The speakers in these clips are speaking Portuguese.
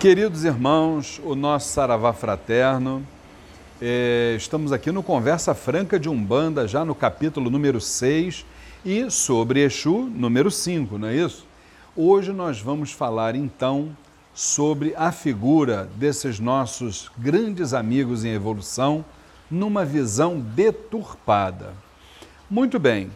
Queridos irmãos, o nosso Saravá Fraterno, é, estamos aqui no Conversa Franca de Umbanda, já no capítulo número 6 e sobre Exu, número 5, não é isso? Hoje nós vamos falar então sobre a figura desses nossos grandes amigos em evolução numa visão deturpada. Muito bem,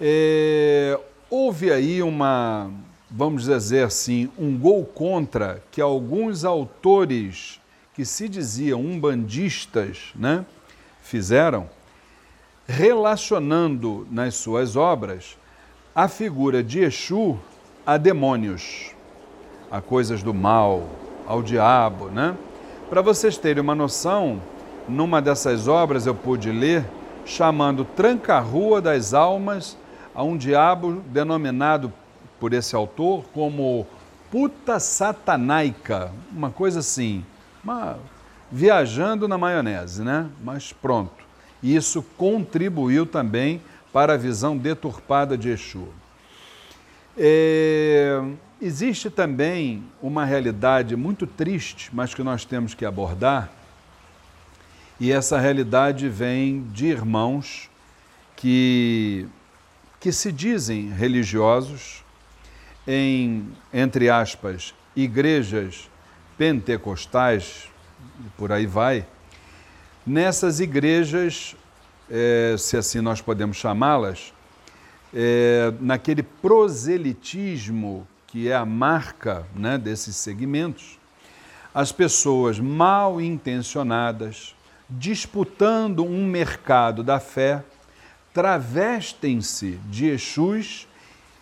é, houve aí uma, vamos dizer assim, um gol contra que alguns autores que se diziam umbandistas né, fizeram, relacionando nas suas obras a figura de Exu a demônios, a coisas do mal, ao diabo, né? Para vocês terem uma noção, numa dessas obras eu pude ler chamando Tranca-Rua das Almas a um diabo denominado por esse autor como puta satanaica, uma coisa assim, uma, viajando na maionese, né? Mas pronto. Isso contribuiu também para a visão deturpada de Exu. É, existe também uma realidade muito triste, mas que nós temos que abordar, e essa realidade vem de irmãos que que se dizem religiosos em, entre aspas, igrejas pentecostais, por aí vai, nessas igrejas, é, se assim nós podemos chamá-las, é, naquele proselitismo que é a marca né, desses segmentos, as pessoas mal intencionadas, disputando um mercado da fé, travestem-se de Exus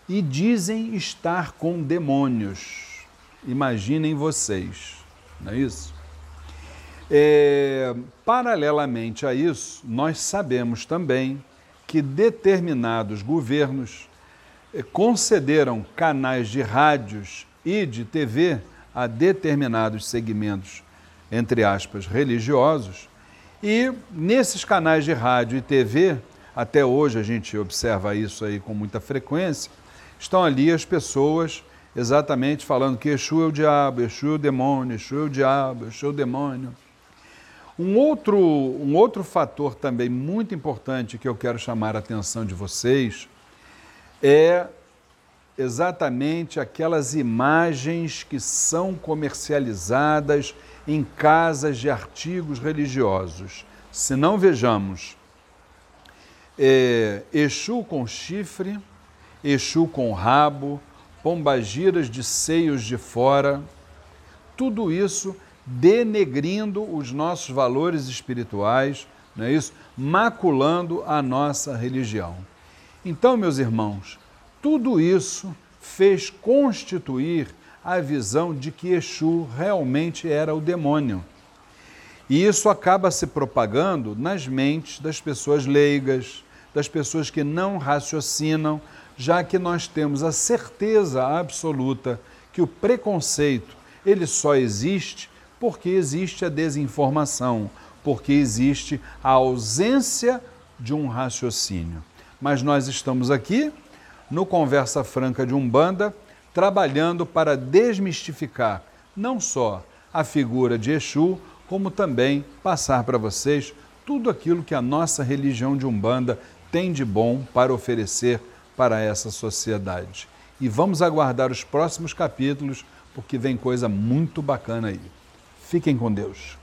e dizem estar com demônios. Imaginem vocês, não é isso? É, paralelamente a isso, nós sabemos também que determinados governos é, concederam canais de rádios e de TV a determinados segmentos, entre aspas, religiosos, e nesses canais de rádio e TV até hoje a gente observa isso aí com muita frequência, estão ali as pessoas exatamente falando que Exu é o diabo, Exu é o demônio, Exu é o diabo, Exu é o demônio. Um outro, um outro fator também muito importante que eu quero chamar a atenção de vocês é exatamente aquelas imagens que são comercializadas em casas de artigos religiosos. Se não vejamos é, Exu com chifre, Exu com rabo, pombagiras de seios de fora, tudo isso denegrindo os nossos valores espirituais, não é isso? Maculando a nossa religião. Então, meus irmãos, tudo isso fez constituir a visão de que Exu realmente era o demônio e isso acaba se propagando nas mentes das pessoas leigas, das pessoas que não raciocinam, já que nós temos a certeza absoluta que o preconceito ele só existe porque existe a desinformação, porque existe a ausência de um raciocínio. Mas nós estamos aqui no Conversa Franca de Umbanda, trabalhando para desmistificar não só a figura de Exu, como também passar para vocês tudo aquilo que a nossa religião de Umbanda tem de bom para oferecer para essa sociedade. E vamos aguardar os próximos capítulos, porque vem coisa muito bacana aí. Fiquem com Deus.